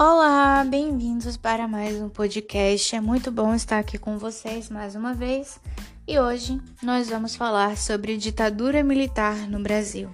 Olá, bem-vindos para mais um podcast. É muito bom estar aqui com vocês mais uma vez e hoje nós vamos falar sobre ditadura militar no Brasil.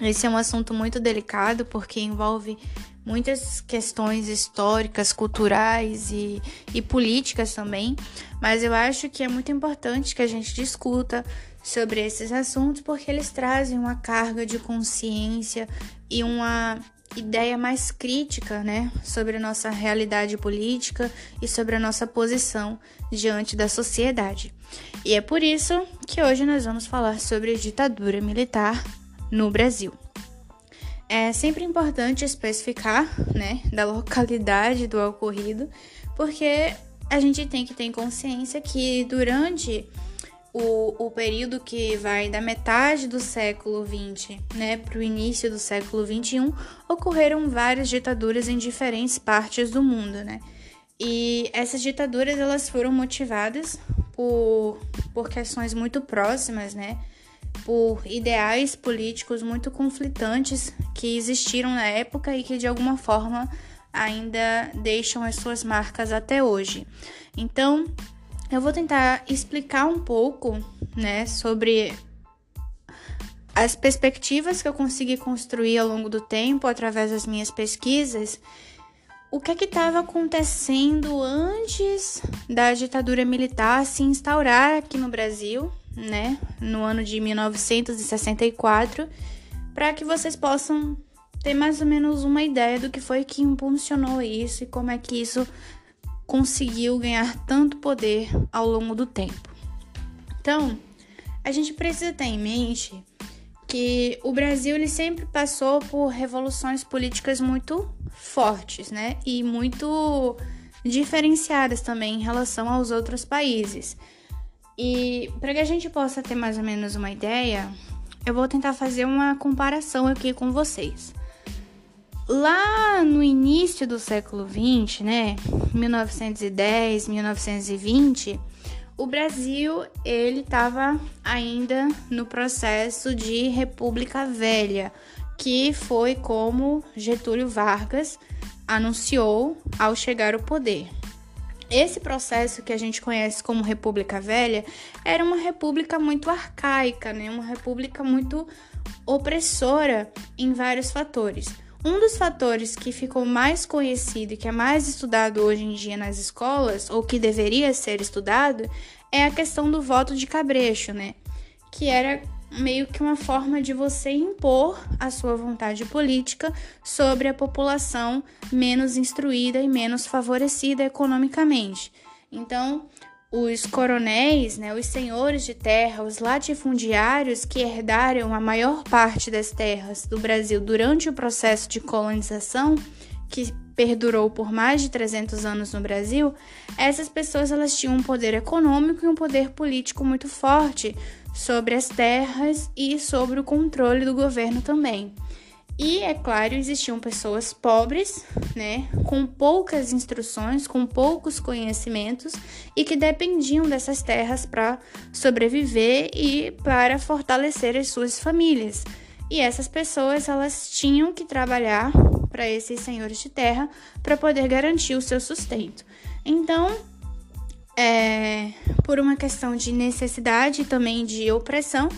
Esse é um assunto muito delicado porque envolve muitas questões históricas, culturais e, e políticas também, mas eu acho que é muito importante que a gente discuta sobre esses assuntos porque eles trazem uma carga de consciência e uma ideia mais crítica, né, sobre a nossa realidade política e sobre a nossa posição diante da sociedade. E é por isso que hoje nós vamos falar sobre ditadura militar no Brasil. É sempre importante especificar, né, da localidade do ocorrido, porque a gente tem que ter consciência que durante o, o período que vai da metade do século XX né, para o início do século XXI, ocorreram várias ditaduras em diferentes partes do mundo. Né? E essas ditaduras elas foram motivadas por, por questões muito próximas, né? por ideais políticos muito conflitantes que existiram na época e que de alguma forma ainda deixam as suas marcas até hoje. Então, eu vou tentar explicar um pouco, né, sobre as perspectivas que eu consegui construir ao longo do tempo através das minhas pesquisas. O que é que estava acontecendo antes da ditadura militar se instaurar aqui no Brasil, né, no ano de 1964, para que vocês possam ter mais ou menos uma ideia do que foi que impulsionou isso e como é que isso conseguiu ganhar tanto poder ao longo do tempo. Então, a gente precisa ter em mente que o Brasil ele sempre passou por revoluções políticas muito fortes, né? E muito diferenciadas também em relação aos outros países. E para que a gente possa ter mais ou menos uma ideia, eu vou tentar fazer uma comparação aqui com vocês. Lá no início do século 20, né, 1910, 1920, o Brasil ele estava ainda no processo de República Velha, que foi como Getúlio Vargas anunciou ao chegar ao poder. Esse processo que a gente conhece como República Velha era uma república muito arcaica, né? uma república muito opressora em vários fatores. Um dos fatores que ficou mais conhecido e que é mais estudado hoje em dia nas escolas, ou que deveria ser estudado, é a questão do voto de cabrecho, né? Que era meio que uma forma de você impor a sua vontade política sobre a população menos instruída e menos favorecida economicamente. Então, os coronéis, né, os senhores de terra, os latifundiários que herdaram a maior parte das terras do Brasil durante o processo de colonização, que perdurou por mais de 300 anos no Brasil, essas pessoas elas tinham um poder econômico e um poder político muito forte sobre as terras e sobre o controle do governo também. E, é claro, existiam pessoas pobres, né, com poucas instruções, com poucos conhecimentos e que dependiam dessas terras para sobreviver e para fortalecer as suas famílias. E essas pessoas, elas tinham que trabalhar para esses senhores de terra para poder garantir o seu sustento. Então, é, por uma questão de necessidade e também de opressão,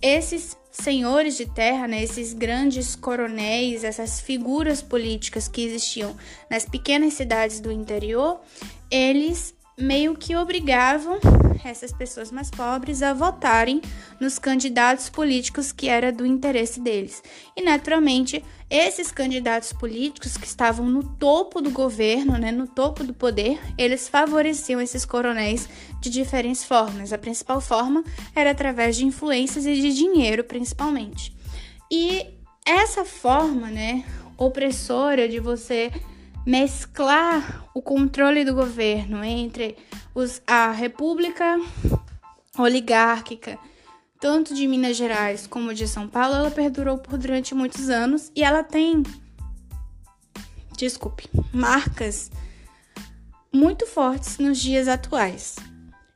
esses senhores de terra, né, esses grandes coronéis, essas figuras políticas que existiam nas pequenas cidades do interior, eles meio que obrigavam essas pessoas mais pobres a votarem nos candidatos políticos que era do interesse deles. E naturalmente, esses candidatos políticos que estavam no topo do governo, né, no topo do poder, eles favoreciam esses coronéis de diferentes formas. A principal forma era através de influências e de dinheiro, principalmente. E essa forma, né, opressora de você mesclar o controle do governo entre os, a República Oligárquica, tanto de Minas Gerais como de São Paulo, ela perdurou por durante muitos anos e ela tem, desculpe, marcas muito fortes nos dias atuais.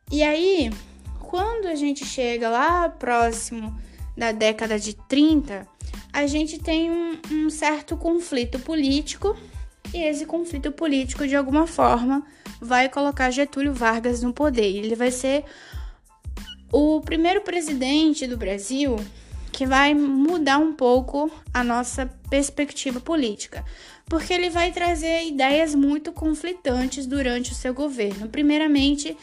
E aí, quando a gente chega lá próximo da década de 30, a gente tem um, um certo conflito político e esse conflito político, de alguma forma, vai colocar Getúlio Vargas no poder. Ele vai ser o primeiro presidente do Brasil que vai mudar um pouco a nossa perspectiva política, porque ele vai trazer ideias muito conflitantes durante o seu governo. Primeiramente,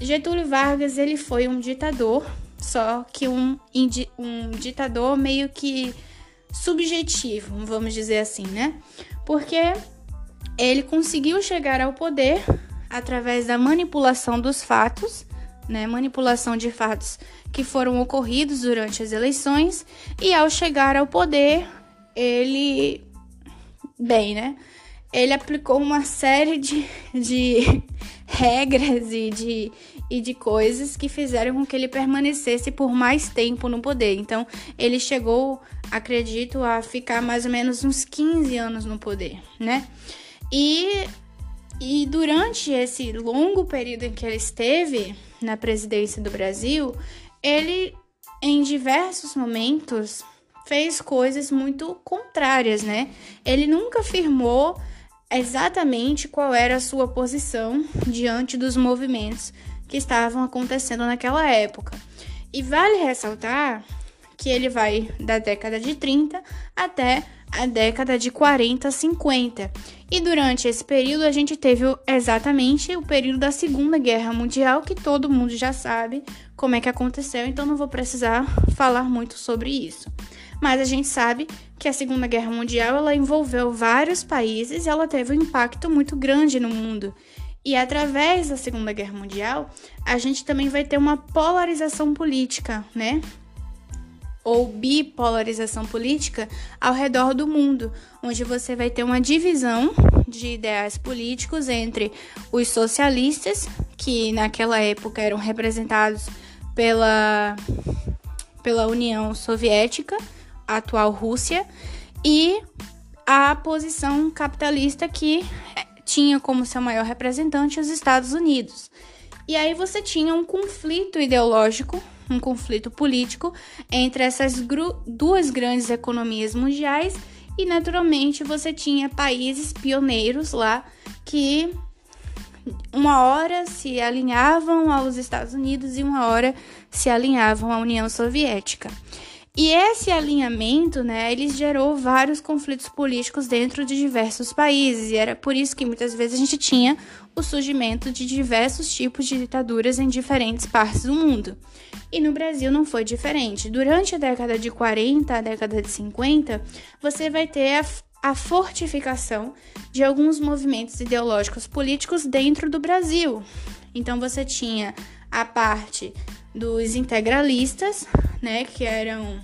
Getúlio Vargas ele foi um ditador, só que um, um ditador meio que subjetivo, vamos dizer assim, né? Porque ele conseguiu chegar ao poder através da manipulação dos fatos, né? Manipulação de fatos que foram ocorridos durante as eleições e ao chegar ao poder, ele bem, né? Ele aplicou uma série de, de regras e de, e de coisas que fizeram com que ele permanecesse por mais tempo no poder. Então, ele chegou, acredito, a ficar mais ou menos uns 15 anos no poder, né? E, e durante esse longo período em que ele esteve na presidência do Brasil, ele em diversos momentos fez coisas muito contrárias, né? Ele nunca afirmou exatamente qual era a sua posição diante dos movimentos que estavam acontecendo naquela época. E vale ressaltar que ele vai da década de 30 até a década de 40, 50. E durante esse período a gente teve exatamente o período da Segunda Guerra Mundial, que todo mundo já sabe como é que aconteceu, então não vou precisar falar muito sobre isso. Mas a gente sabe que a Segunda Guerra Mundial ela envolveu vários países e ela teve um impacto muito grande no mundo. E através da Segunda Guerra Mundial, a gente também vai ter uma polarização política, né? Ou bipolarização política ao redor do mundo, onde você vai ter uma divisão de ideais políticos entre os socialistas, que naquela época eram representados pela, pela União Soviética, atual Rússia, e a posição capitalista que tinha como seu maior representante os Estados Unidos. E aí você tinha um conflito ideológico, um conflito político entre essas duas grandes economias mundiais e naturalmente você tinha países pioneiros lá que uma hora se alinhavam aos Estados Unidos e uma hora se alinhavam à União Soviética. E esse alinhamento, né, ele gerou vários conflitos políticos dentro de diversos países, e era por isso que muitas vezes a gente tinha o surgimento de diversos tipos de ditaduras em diferentes partes do mundo. E no Brasil não foi diferente. Durante a década de 40, a década de 50, você vai ter a, a fortificação de alguns movimentos ideológicos políticos dentro do Brasil. Então você tinha a parte dos integralistas, né, que eram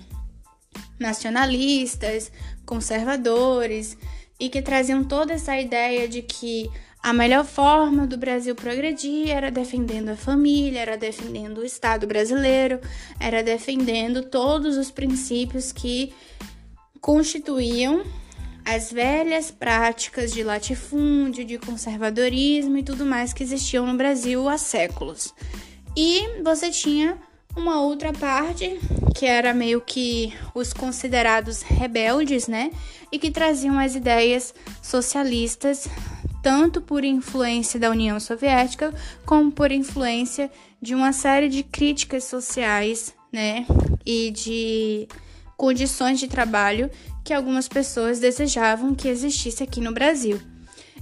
nacionalistas, conservadores e que traziam toda essa ideia de que a melhor forma do Brasil progredir era defendendo a família, era defendendo o Estado brasileiro, era defendendo todos os princípios que constituíam as velhas práticas de latifúndio, de conservadorismo e tudo mais que existiam no Brasil há séculos. E você tinha uma outra parte que era meio que os considerados rebeldes, né? E que traziam as ideias socialistas, tanto por influência da União Soviética, como por influência de uma série de críticas sociais, né? E de condições de trabalho que algumas pessoas desejavam que existisse aqui no Brasil.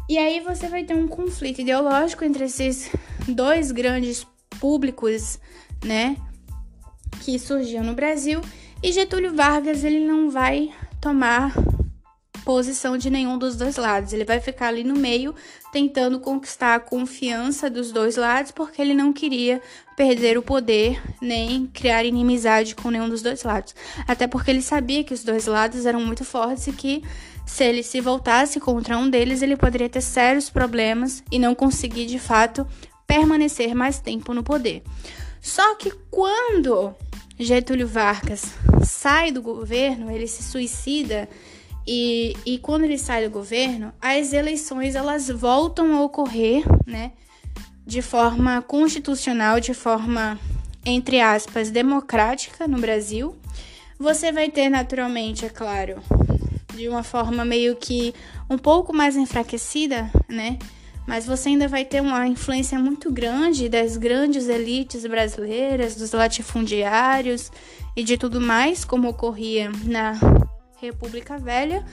E aí você vai ter um conflito ideológico entre esses dois grandes públicos, né, que surgiam no Brasil, e Getúlio Vargas ele não vai tomar posição de nenhum dos dois lados. Ele vai ficar ali no meio, tentando conquistar a confiança dos dois lados, porque ele não queria perder o poder nem criar inimizade com nenhum dos dois lados. Até porque ele sabia que os dois lados eram muito fortes e que se ele se voltasse contra um deles, ele poderia ter sérios problemas e não conseguir de fato permanecer mais tempo no poder. Só que quando Getúlio Vargas sai do governo, ele se suicida e, e quando ele sai do governo, as eleições elas voltam a ocorrer, né, de forma constitucional, de forma entre aspas democrática no Brasil. Você vai ter naturalmente, é claro, de uma forma meio que um pouco mais enfraquecida, né? Mas você ainda vai ter uma influência muito grande das grandes elites brasileiras, dos latifundiários e de tudo mais, como ocorria na República Velha.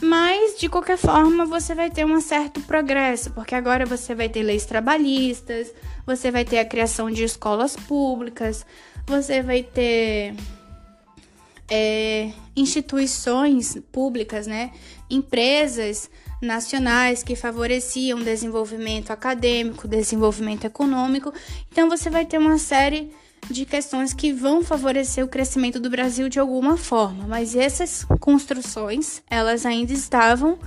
Mas, de qualquer forma, você vai ter um certo progresso, porque agora você vai ter leis trabalhistas, você vai ter a criação de escolas públicas, você vai ter é, instituições públicas, né? Empresas nacionais que favoreciam desenvolvimento acadêmico, desenvolvimento econômico. Então você vai ter uma série de questões que vão favorecer o crescimento do Brasil de alguma forma, mas essas construções, elas ainda estavam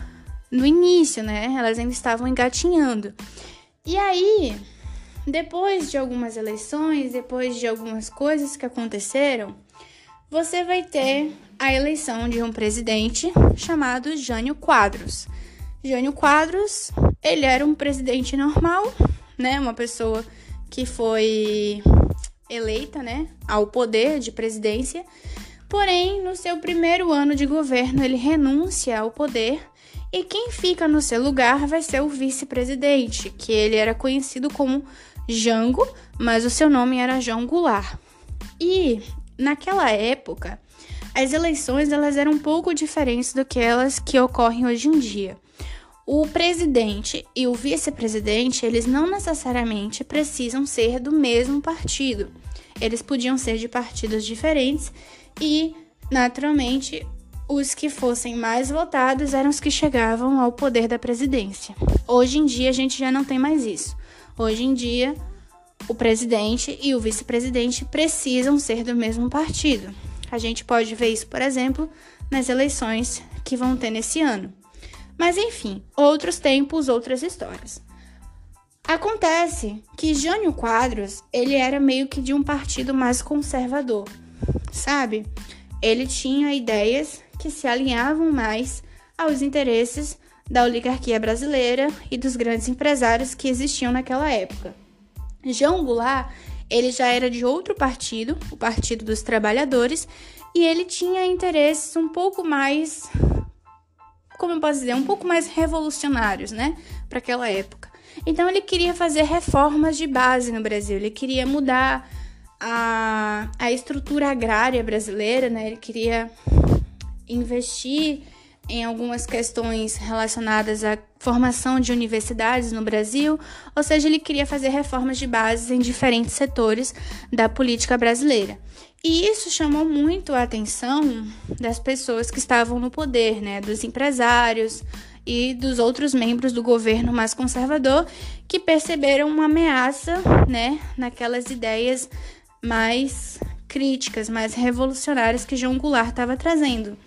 no início, né? Elas ainda estavam engatinhando. E aí, depois de algumas eleições, depois de algumas coisas que aconteceram, você vai ter a eleição de um presidente chamado Jânio Quadros. Jânio Quadros, ele era um presidente normal, né? Uma pessoa que foi eleita, né, ao poder de presidência. Porém, no seu primeiro ano de governo, ele renuncia ao poder e quem fica no seu lugar vai ser o vice-presidente, que ele era conhecido como Jango, mas o seu nome era João Goulart. E naquela época, as eleições elas eram um pouco diferentes do que elas que ocorrem hoje em dia. O presidente e o vice-presidente, eles não necessariamente precisam ser do mesmo partido. Eles podiam ser de partidos diferentes e, naturalmente, os que fossem mais votados eram os que chegavam ao poder da presidência. Hoje em dia a gente já não tem mais isso. Hoje em dia, o presidente e o vice-presidente precisam ser do mesmo partido. A gente pode ver isso, por exemplo, nas eleições que vão ter nesse ano. Mas enfim, outros tempos, outras histórias. Acontece que Jânio Quadros, ele era meio que de um partido mais conservador, sabe? Ele tinha ideias que se alinhavam mais aos interesses da oligarquia brasileira e dos grandes empresários que existiam naquela época. João Goulart, ele já era de outro partido, o Partido dos Trabalhadores, e ele tinha interesses um pouco mais, como eu posso dizer, um pouco mais revolucionários, né, para aquela época. Então ele queria fazer reformas de base no Brasil, ele queria mudar a, a estrutura agrária brasileira, né? Ele queria investir em algumas questões relacionadas à formação de universidades no Brasil, ou seja, ele queria fazer reformas de base em diferentes setores da política brasileira. E isso chamou muito a atenção das pessoas que estavam no poder, né, dos empresários, e dos outros membros do governo mais conservador que perceberam uma ameaça, né, naquelas ideias mais críticas, mais revolucionárias que João Goulart estava trazendo.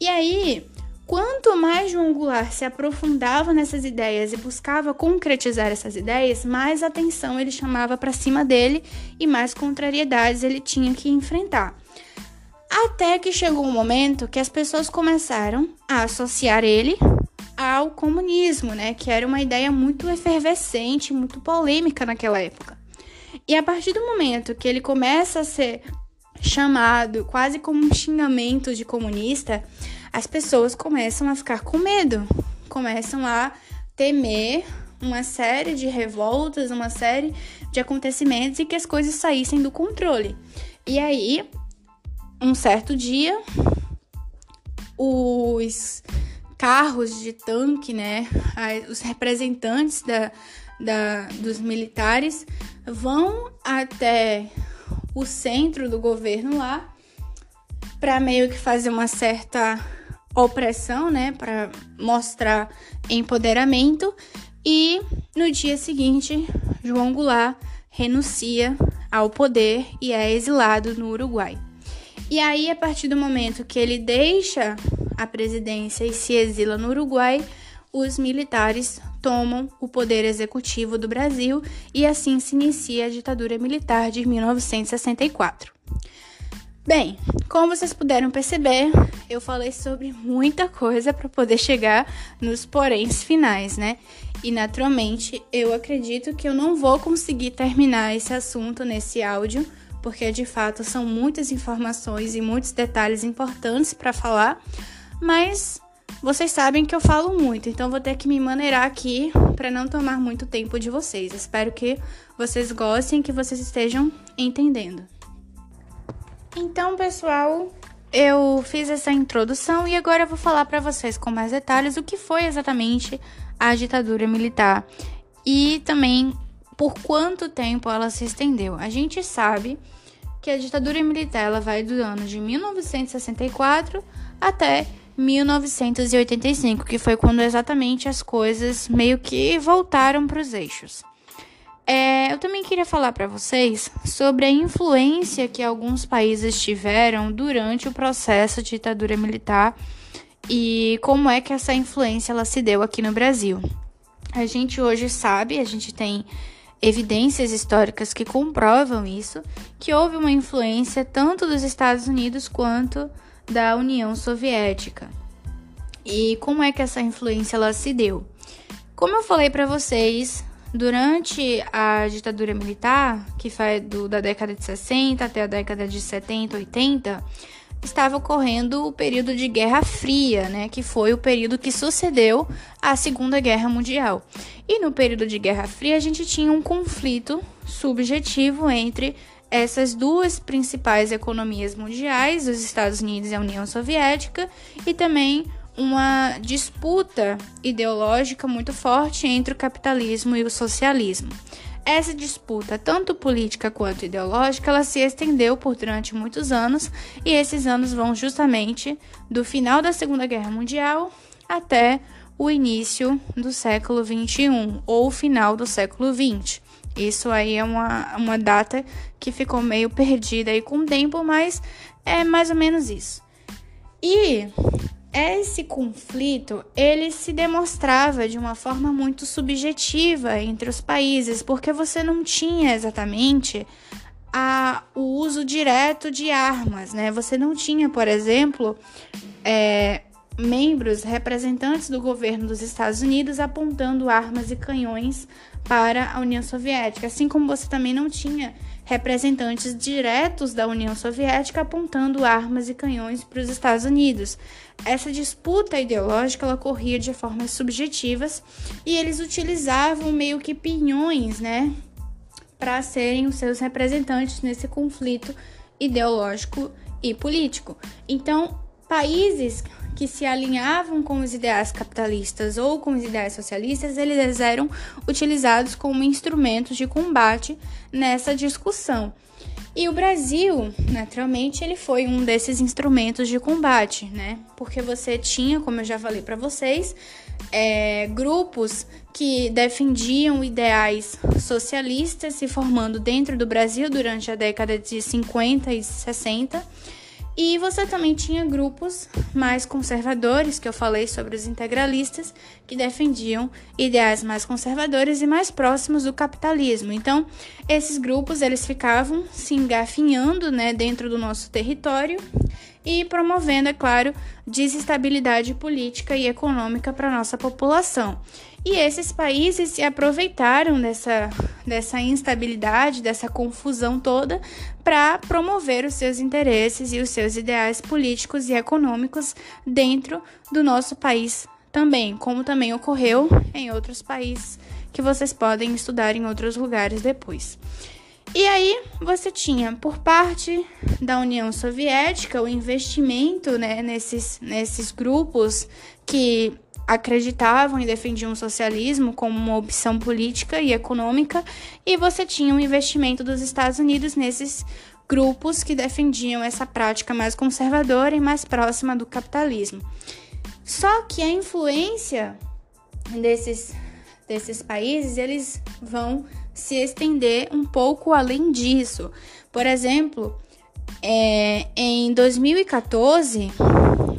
E aí, quanto mais João Goulart se aprofundava nessas ideias e buscava concretizar essas ideias, mais atenção ele chamava para cima dele e mais contrariedades ele tinha que enfrentar. Até que chegou um momento que as pessoas começaram a associar ele ao comunismo, né, que era uma ideia muito efervescente, muito polêmica naquela época. E a partir do momento que ele começa a ser chamado quase como um xingamento de comunista, as pessoas começam a ficar com medo, começam a temer uma série de revoltas, uma série de acontecimentos e que as coisas saíssem do controle. E aí, um certo dia, os carros de tanque, né? Os representantes da, da, dos militares vão até o centro do governo lá para meio que fazer uma certa opressão, né? Para mostrar empoderamento. E no dia seguinte, João Goulart renuncia ao poder e é exilado no Uruguai. E aí, a partir do momento que ele deixa a presidência e se exila no Uruguai, os militares tomam o poder executivo do Brasil e assim se inicia a ditadura militar de 1964. Bem, como vocês puderam perceber, eu falei sobre muita coisa para poder chegar nos poréns finais, né? E naturalmente, eu acredito que eu não vou conseguir terminar esse assunto nesse áudio, porque de fato são muitas informações e muitos detalhes importantes para falar mas vocês sabem que eu falo muito, então vou ter que me maneirar aqui para não tomar muito tempo de vocês. Espero que vocês gostem, que vocês estejam entendendo. Então, pessoal, eu fiz essa introdução e agora eu vou falar para vocês com mais detalhes o que foi exatamente a ditadura militar e também por quanto tempo ela se estendeu. A gente sabe que a ditadura militar ela vai do ano de 1964 até 1985, que foi quando exatamente as coisas meio que voltaram para os eixos. É, eu também queria falar para vocês sobre a influência que alguns países tiveram durante o processo de ditadura militar e como é que essa influência ela se deu aqui no Brasil. A gente hoje sabe, a gente tem evidências históricas que comprovam isso, que houve uma influência tanto dos Estados Unidos quanto da União Soviética. E como é que essa influência ela se deu? Como eu falei para vocês, Durante a ditadura militar, que foi do, da década de 60 até a década de 70, 80, estava ocorrendo o período de Guerra Fria, né, que foi o período que sucedeu à Segunda Guerra Mundial. E no período de Guerra Fria, a gente tinha um conflito subjetivo entre essas duas principais economias mundiais, os Estados Unidos e a União Soviética, e também uma disputa ideológica muito forte entre o capitalismo e o socialismo. Essa disputa, tanto política quanto ideológica, ela se estendeu por durante muitos anos, e esses anos vão justamente do final da Segunda Guerra Mundial até o início do século XXI, ou final do século XX. Isso aí é uma, uma data que ficou meio perdida aí com o tempo, mas é mais ou menos isso. E esse conflito ele se demonstrava de uma forma muito subjetiva entre os países, porque você não tinha exatamente a, o uso direto de armas, né? Você não tinha, por exemplo, é, membros, representantes do governo dos Estados Unidos apontando armas e canhões para a União Soviética, assim como você também não tinha representantes diretos da União Soviética apontando armas e canhões para os Estados Unidos. Essa disputa ideológica ela ocorria de formas subjetivas e eles utilizavam meio que pinhões, né, para serem os seus representantes nesse conflito ideológico e político. Então, países que se alinhavam com os ideais capitalistas ou com os ideais socialistas, eles eram utilizados como instrumentos de combate nessa discussão. E o Brasil, naturalmente, ele foi um desses instrumentos de combate, né? Porque você tinha, como eu já falei para vocês, é, grupos que defendiam ideais socialistas se formando dentro do Brasil durante a década de 50 e 60 e você também tinha grupos mais conservadores, que eu falei sobre os integralistas, que defendiam ideais mais conservadores e mais próximos do capitalismo. Então, esses grupos eles ficavam se engafinhando, né, dentro do nosso território e promovendo, é claro, desestabilidade política e econômica para a nossa população. E esses países se aproveitaram dessa, dessa instabilidade, dessa confusão toda, para promover os seus interesses e os seus ideais políticos e econômicos dentro do nosso país também, como também ocorreu em outros países que vocês podem estudar em outros lugares depois. E aí você tinha por parte da União Soviética o investimento né, nesses, nesses grupos que acreditavam e defendiam o socialismo como uma opção política e econômica, e você tinha um investimento dos Estados Unidos nesses grupos que defendiam essa prática mais conservadora e mais próxima do capitalismo. Só que a influência desses, desses países, eles vão se estender um pouco além disso. Por exemplo, é, em 2014,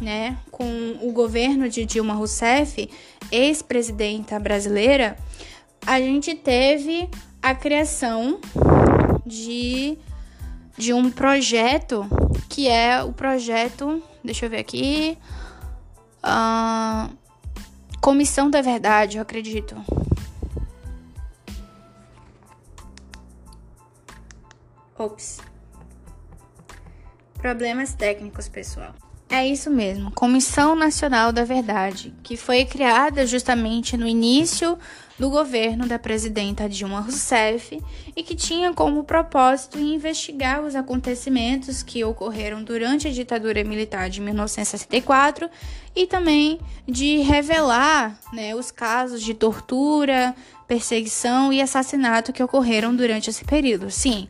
né, com o governo de Dilma Rousseff, ex-presidenta brasileira, a gente teve a criação de, de um projeto que é o projeto, deixa eu ver aqui, uh, Comissão da Verdade, eu acredito. Ops. Problemas técnicos, pessoal. É isso mesmo, Comissão Nacional da Verdade, que foi criada justamente no início do governo da presidenta Dilma Rousseff e que tinha como propósito investigar os acontecimentos que ocorreram durante a ditadura militar de 1964 e também de revelar né, os casos de tortura, perseguição e assassinato que ocorreram durante esse período. Sim,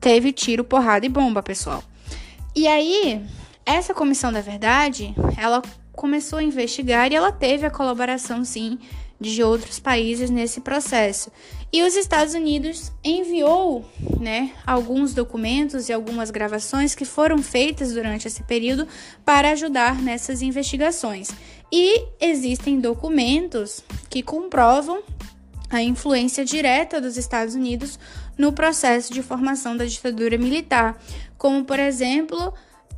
teve tiro, porrada e bomba, pessoal. E aí, essa comissão da verdade, ela começou a investigar e ela teve a colaboração, sim, de outros países nesse processo. E os Estados Unidos enviou, né, alguns documentos e algumas gravações que foram feitas durante esse período para ajudar nessas investigações. E existem documentos que comprovam a influência direta dos Estados Unidos no processo de formação da ditadura militar, como por exemplo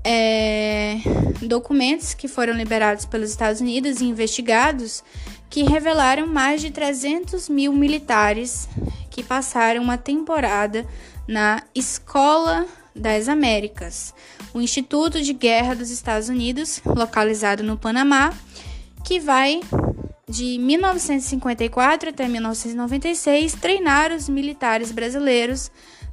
é, documentos que foram liberados pelos Estados Unidos e investigados que revelaram mais de 300 mil militares que passaram uma temporada na Escola das Américas, o Instituto de Guerra dos Estados Unidos, localizado no Panamá, que vai de 1954 até 1996 treinar os militares brasileiros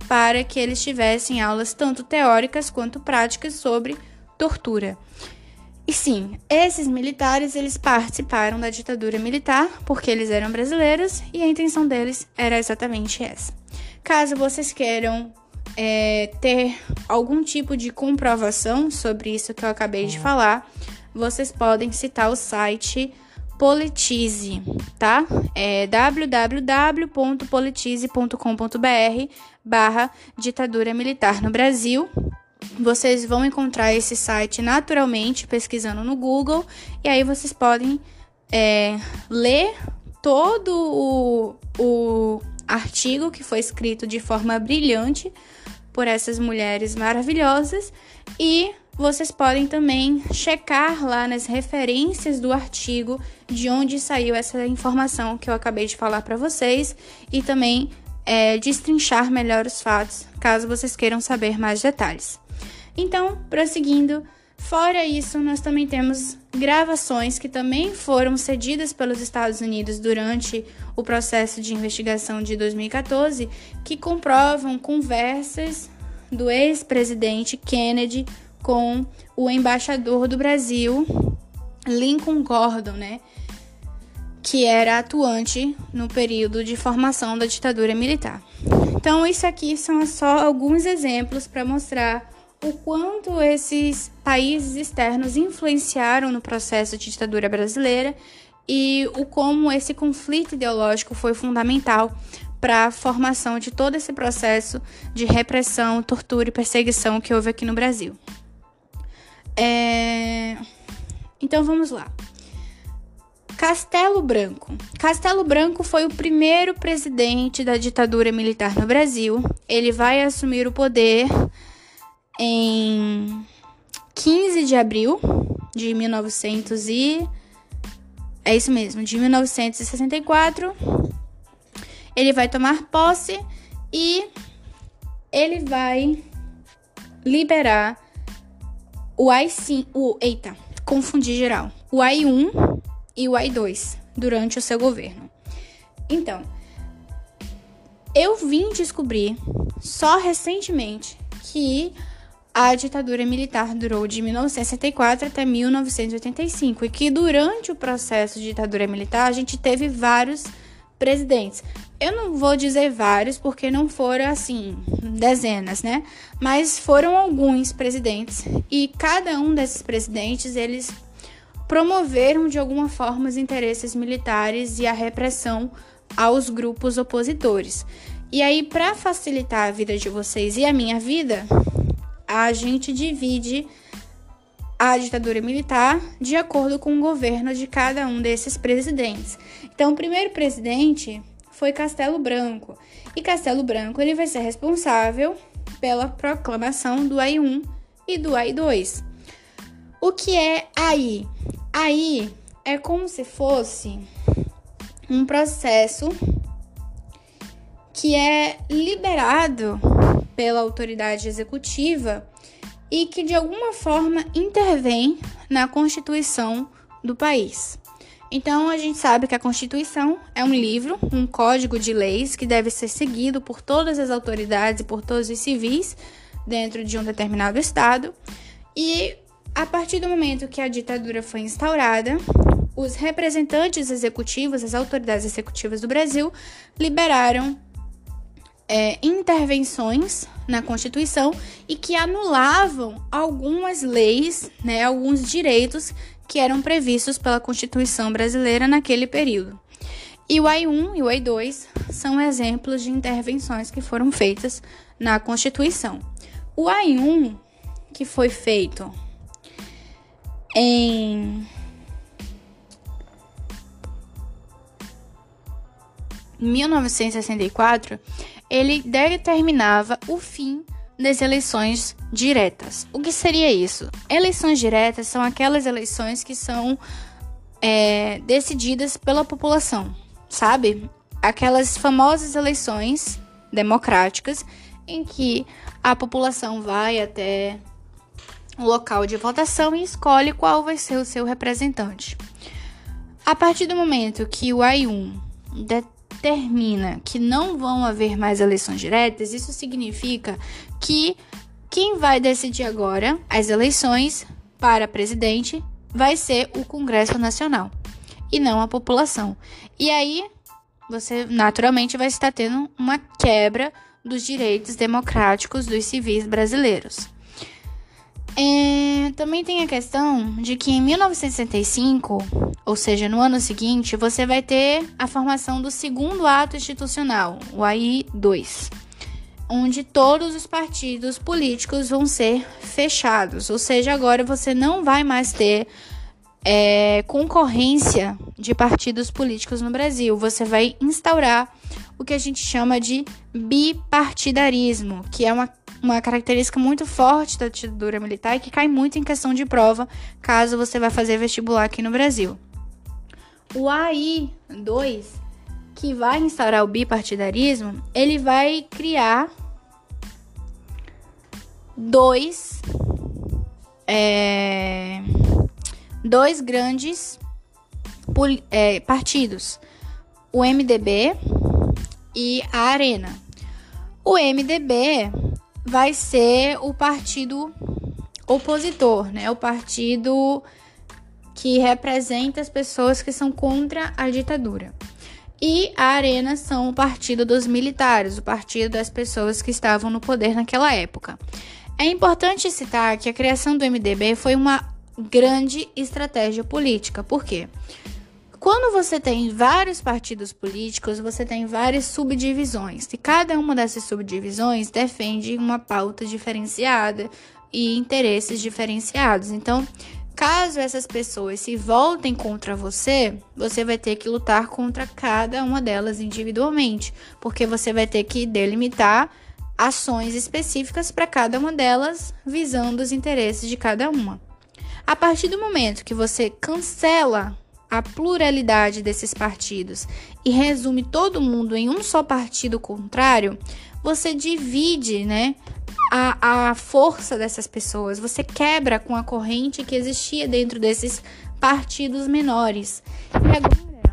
para que eles tivessem aulas tanto teóricas quanto práticas sobre tortura. E sim, esses militares eles participaram da ditadura militar porque eles eram brasileiros e a intenção deles era exatamente essa. Caso vocês queiram é, ter algum tipo de comprovação sobre isso que eu acabei de falar, vocês podem citar o site Politize, tá? É www.politize.com.br barra ditadura militar no Brasil. Vocês vão encontrar esse site naturalmente pesquisando no Google e aí vocês podem é, ler todo o, o artigo que foi escrito de forma brilhante por essas mulheres maravilhosas e vocês podem também checar lá nas referências do artigo de onde saiu essa informação que eu acabei de falar para vocês e também é, destrinchar melhor os fatos, caso vocês queiram saber mais detalhes. Então, prosseguindo, fora isso, nós também temos gravações que também foram cedidas pelos Estados Unidos durante o processo de investigação de 2014, que comprovam conversas do ex-presidente Kennedy com o embaixador do Brasil, Lincoln Gordon, né? Que era atuante no período de formação da ditadura militar. Então, isso aqui são só alguns exemplos para mostrar o quanto esses países externos influenciaram no processo de ditadura brasileira e o como esse conflito ideológico foi fundamental para a formação de todo esse processo de repressão, tortura e perseguição que houve aqui no Brasil. É... Então vamos lá. Castelo Branco. Castelo Branco foi o primeiro presidente da ditadura militar no Brasil. Ele vai assumir o poder em 15 de abril de 1900 e é isso mesmo, de 1964. Ele vai tomar posse e ele vai liberar o AI5, o, eita, confundi geral. O AI1 e o AI2 durante o seu governo. Então, eu vim descobrir só recentemente que a ditadura militar durou de 1964 até 1985 e que durante o processo de ditadura militar a gente teve vários presidentes. Eu não vou dizer vários porque não foram assim dezenas, né? Mas foram alguns presidentes e cada um desses presidentes eles promoveram de alguma forma os interesses militares e a repressão aos grupos opositores. E aí, para facilitar a vida de vocês e a minha vida, a gente divide a ditadura militar de acordo com o governo de cada um desses presidentes. Então, o primeiro presidente foi Castelo Branco, e Castelo Branco ele vai ser responsável pela proclamação do AI-1 e do AI-2. O que é AI? AI é como se fosse um processo que é liberado pela autoridade executiva e que de alguma forma intervém na Constituição do país. Então, a gente sabe que a Constituição é um livro, um código de leis que deve ser seguido por todas as autoridades e por todos os civis dentro de um determinado estado. E a partir do momento que a ditadura foi instaurada, os representantes executivos, as autoridades executivas do Brasil, liberaram é, intervenções na Constituição e que anulavam algumas leis, né, alguns direitos que eram previstos pela Constituição brasileira naquele período. E o AI-1 e o AI-2 são exemplos de intervenções que foram feitas na Constituição. O AI-1, que foi feito em 1964, ele determinava o fim das eleições diretas. O que seria isso? Eleições diretas são aquelas eleições que são é, decididas pela população, sabe? Aquelas famosas eleições democráticas em que a população vai até o local de votação e escolhe qual vai ser o seu representante. A partir do momento que o AI1 determina que não vão haver mais eleições diretas, isso significa que quem vai decidir agora as eleições para presidente vai ser o Congresso Nacional e não a população. E aí você naturalmente vai estar tendo uma quebra dos direitos democráticos dos civis brasileiros. É, também tem a questão de que em 1965, ou seja, no ano seguinte, você vai ter a formação do segundo ato institucional, o AI-2, onde todos os partidos políticos vão ser fechados, ou seja, agora você não vai mais ter é, concorrência de partidos políticos no Brasil, você vai instaurar o que a gente chama de bipartidarismo, que é uma uma característica muito forte da ditadura militar e que cai muito em questão de prova caso você vá fazer vestibular aqui no Brasil. O AI2, que vai instaurar o bipartidarismo, ele vai criar dois, é, dois grandes é, partidos, o MDB e a Arena. O MDB vai ser o partido opositor, né? O partido que representa as pessoas que são contra a ditadura. E a Arena são o partido dos militares, o partido das pessoas que estavam no poder naquela época. É importante citar que a criação do MDB foi uma grande estratégia política. Por quê? Quando você tem vários partidos políticos, você tem várias subdivisões, e cada uma dessas subdivisões defende uma pauta diferenciada e interesses diferenciados. Então, caso essas pessoas se voltem contra você, você vai ter que lutar contra cada uma delas individualmente, porque você vai ter que delimitar ações específicas para cada uma delas, visando os interesses de cada uma. A partir do momento que você cancela a pluralidade desses partidos e resume todo mundo em um só partido contrário, você divide, né, a, a força dessas pessoas, você quebra com a corrente que existia dentro desses partidos menores. E agora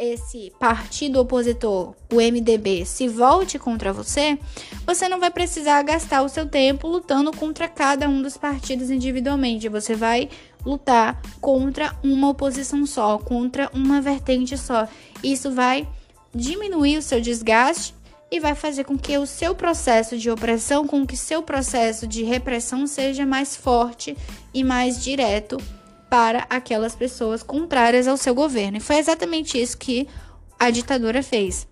esse partido opositor, o MDB, se volte contra você, você não vai precisar gastar o seu tempo lutando contra cada um dos partidos individualmente. Você vai lutar contra uma oposição só, contra uma vertente só. Isso vai diminuir o seu desgaste e vai fazer com que o seu processo de opressão, com que seu processo de repressão seja mais forte e mais direto para aquelas pessoas contrárias ao seu governo. E foi exatamente isso que a ditadura fez,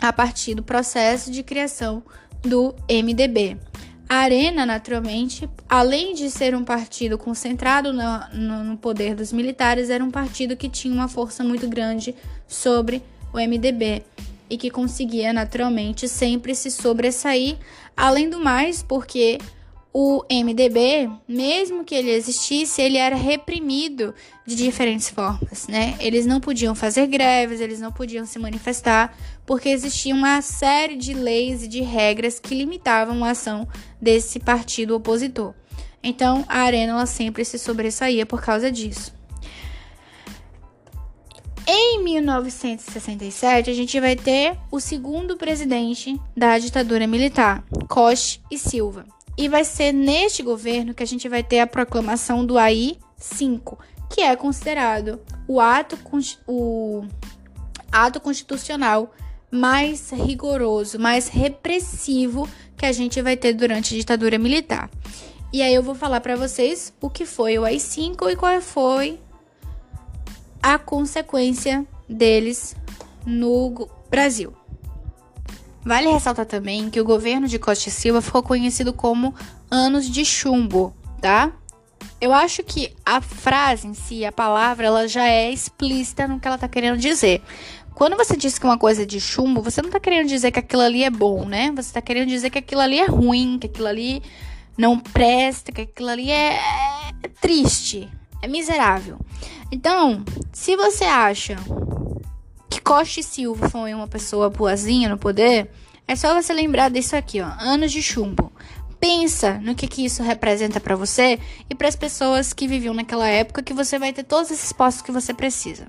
a partir do processo de criação do MDB. A Arena, naturalmente, além de ser um partido concentrado no, no, poder dos militares, era um partido que tinha uma força muito grande sobre o MDB e que conseguia, naturalmente, sempre se sobressair. Além do mais, porque o MDB, mesmo que ele existisse, ele era reprimido de diferentes formas, né? Eles não podiam fazer greves, eles não podiam se manifestar, porque existia uma série de leis e de regras que limitavam a ação desse partido opositor. Então, a Arena ela sempre se sobressaía por causa disso. Em 1967, a gente vai ter o segundo presidente da ditadura militar, Coche e Silva. E vai ser neste governo que a gente vai ter a proclamação do AI-5, que é considerado o ato, o ato constitucional mais rigoroso, mais repressivo que a gente vai ter durante a ditadura militar. E aí eu vou falar para vocês o que foi o AI-5 e qual foi a consequência deles no Brasil. Vale ressaltar também que o governo de Costa e Silva ficou conhecido como anos de chumbo, tá? Eu acho que a frase em si, a palavra, ela já é explícita no que ela tá querendo dizer. Quando você diz que uma coisa é de chumbo, você não tá querendo dizer que aquilo ali é bom, né? Você tá querendo dizer que aquilo ali é ruim, que aquilo ali não presta, que aquilo ali é, é triste, é miserável. Então, se você acha que Costa e Silva foi uma pessoa boazinha no poder, é só você lembrar disso aqui, ó, anos de chumbo. Pensa no que, que isso representa para você e para as pessoas que viviam naquela época que você vai ter todos esses postos que você precisa.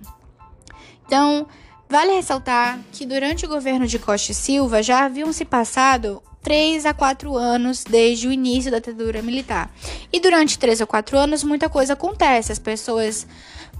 Então, vale ressaltar que durante o governo de Costa e Silva já haviam se passado 3 a 4 anos desde o início da ditadura militar. E durante 3 a 4 anos muita coisa acontece, as pessoas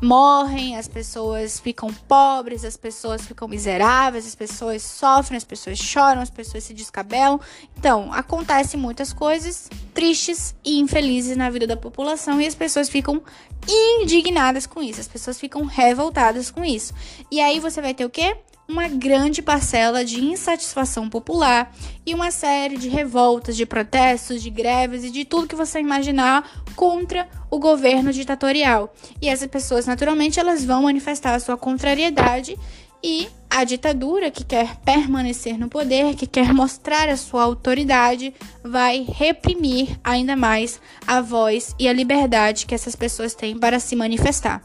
morrem, as pessoas ficam pobres, as pessoas ficam miseráveis, as pessoas sofrem, as pessoas choram, as pessoas se descabelam. Então, acontecem muitas coisas tristes e infelizes na vida da população e as pessoas ficam indignadas com isso, as pessoas ficam revoltadas com isso. E aí você vai ter o quê? Uma grande parcela de insatisfação popular e uma série de revoltas, de protestos, de greves e de tudo que você imaginar contra o governo ditatorial. E essas pessoas, naturalmente, elas vão manifestar a sua contrariedade e a ditadura que quer permanecer no poder, que quer mostrar a sua autoridade, vai reprimir ainda mais a voz e a liberdade que essas pessoas têm para se manifestar.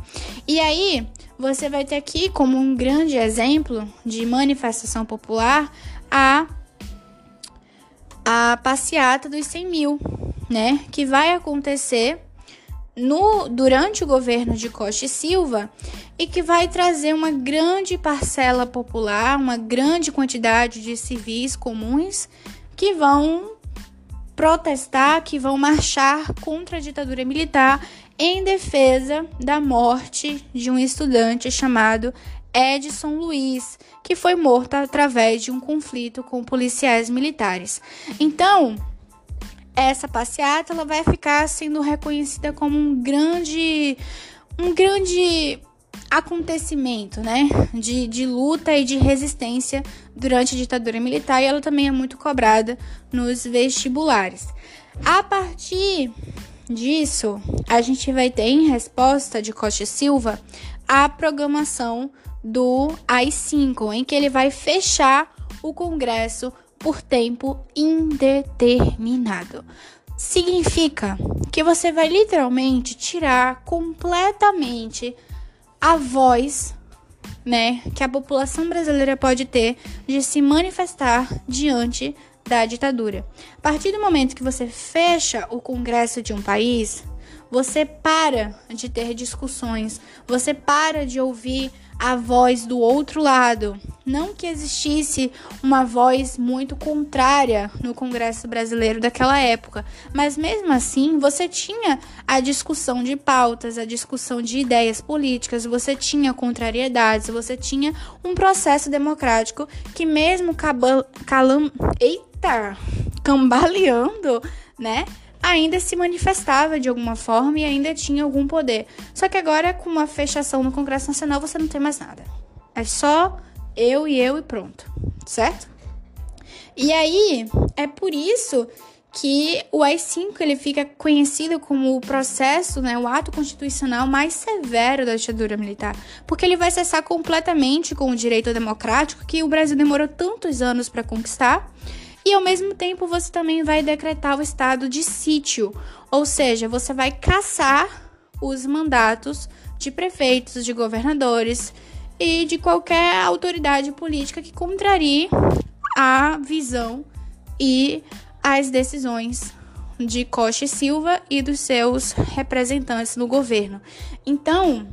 E aí, você vai ter aqui como um grande exemplo de manifestação popular a a passeata dos 100 mil, né? Que vai acontecer no durante o governo de Costa e Silva e que vai trazer uma grande parcela popular, uma grande quantidade de civis comuns que vão protestar, que vão marchar contra a ditadura militar em defesa da morte de um estudante chamado Edson Luiz, que foi morto através de um conflito com policiais militares. Então, essa passeata ela vai ficar sendo reconhecida como um grande um grande acontecimento, né, de, de luta e de resistência durante a ditadura militar e ela também é muito cobrada nos vestibulares. A partir disso, a gente vai ter em resposta de Costa Silva a programação do AI-5, em que ele vai fechar o Congresso por tempo indeterminado. Significa que você vai literalmente tirar completamente a voz, né, que a população brasileira pode ter de se manifestar diante da ditadura. A partir do momento que você fecha o Congresso de um país, você para de ter discussões, você para de ouvir a voz do outro lado. Não que existisse uma voz muito contrária no Congresso brasileiro daquela época, mas mesmo assim você tinha a discussão de pautas, a discussão de ideias políticas, você tinha contrariedades, você tinha um processo democrático que mesmo calam, eita, cambaleando, né? Ainda se manifestava de alguma forma e ainda tinha algum poder. Só que agora, com uma fechação no Congresso Nacional, você não tem mais nada. É só eu e eu e pronto, certo? E aí, é por isso que o AI-5 ele fica conhecido como o processo, né, o ato constitucional mais severo da ditadura militar, porque ele vai cessar completamente com o direito democrático que o Brasil demorou tantos anos para conquistar E ao mesmo tempo você também vai decretar o estado de sítio, ou seja, você vai caçar os mandatos de prefeitos, de governadores e de qualquer autoridade política que contrarie a visão e as decisões de Costa e Silva e dos seus representantes no governo. Então,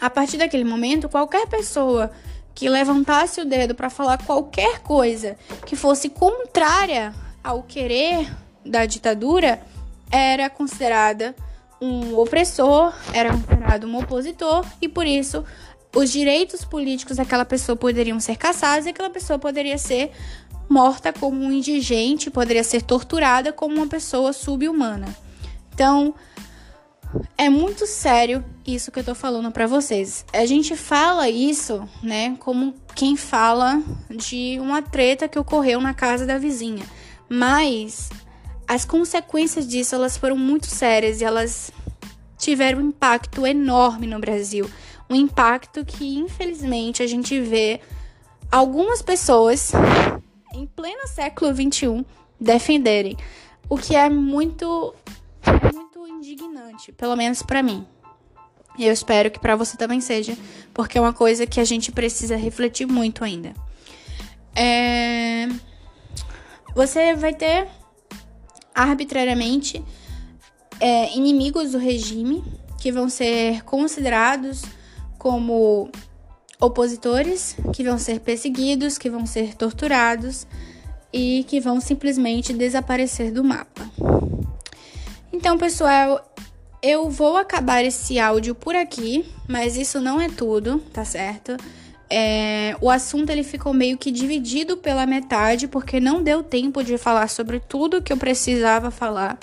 a partir daquele momento, qualquer pessoa que levantasse o dedo para falar qualquer coisa que fosse contrária ao querer da ditadura era considerada um opressor, era considerado um opositor e por isso os direitos políticos daquela pessoa poderiam ser cassados e aquela pessoa poderia ser morta como um indigente, poderia ser torturada como uma pessoa subhumana. Então, é muito sério isso que eu tô falando para vocês. A gente fala isso, né, como quem fala de uma treta que ocorreu na casa da vizinha. Mas as consequências disso, elas foram muito sérias e elas tiveram um impacto enorme no Brasil. Um impacto que, infelizmente, a gente vê algumas pessoas em pleno século XXI defenderem, o que é muito, muito indignante, pelo menos para mim. E eu espero que para você também seja, porque é uma coisa que a gente precisa refletir muito ainda. É... Você vai ter arbitrariamente é, inimigos do regime que vão ser considerados como opositores que vão ser perseguidos, que vão ser torturados e que vão simplesmente desaparecer do mapa. Então, pessoal, eu vou acabar esse áudio por aqui, mas isso não é tudo, tá certo? É, o assunto ele ficou meio que dividido pela metade, porque não deu tempo de falar sobre tudo que eu precisava falar.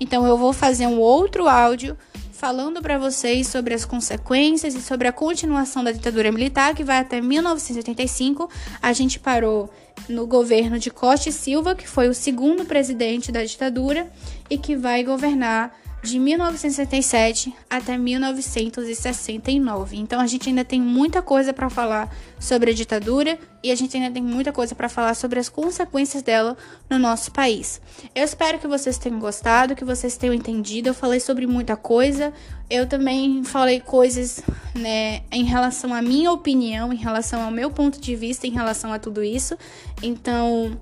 Então, eu vou fazer um outro áudio falando para vocês sobre as consequências e sobre a continuação da ditadura militar que vai até 1985. A gente parou no governo de Costa e Silva, que foi o segundo presidente da ditadura e que vai governar de 1967 até 1969. Então a gente ainda tem muita coisa para falar sobre a ditadura e a gente ainda tem muita coisa para falar sobre as consequências dela no nosso país. Eu espero que vocês tenham gostado, que vocês tenham entendido. Eu falei sobre muita coisa. Eu também falei coisas, né, em relação à minha opinião, em relação ao meu ponto de vista em relação a tudo isso. Então,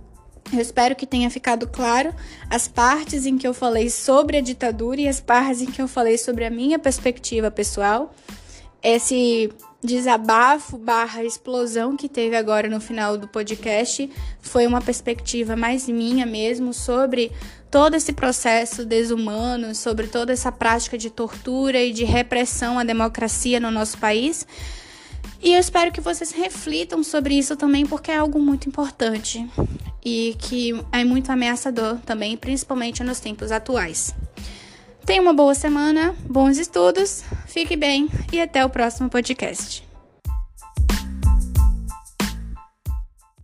eu espero que tenha ficado claro as partes em que eu falei sobre a ditadura e as partes em que eu falei sobre a minha perspectiva pessoal. Esse desabafo barra explosão que teve agora no final do podcast foi uma perspectiva mais minha mesmo sobre todo esse processo desumano, sobre toda essa prática de tortura e de repressão à democracia no nosso país. E eu espero que vocês reflitam sobre isso também, porque é algo muito importante e que é muito ameaçador também, principalmente nos tempos atuais. Tenha uma boa semana, bons estudos, fique bem e até o próximo podcast.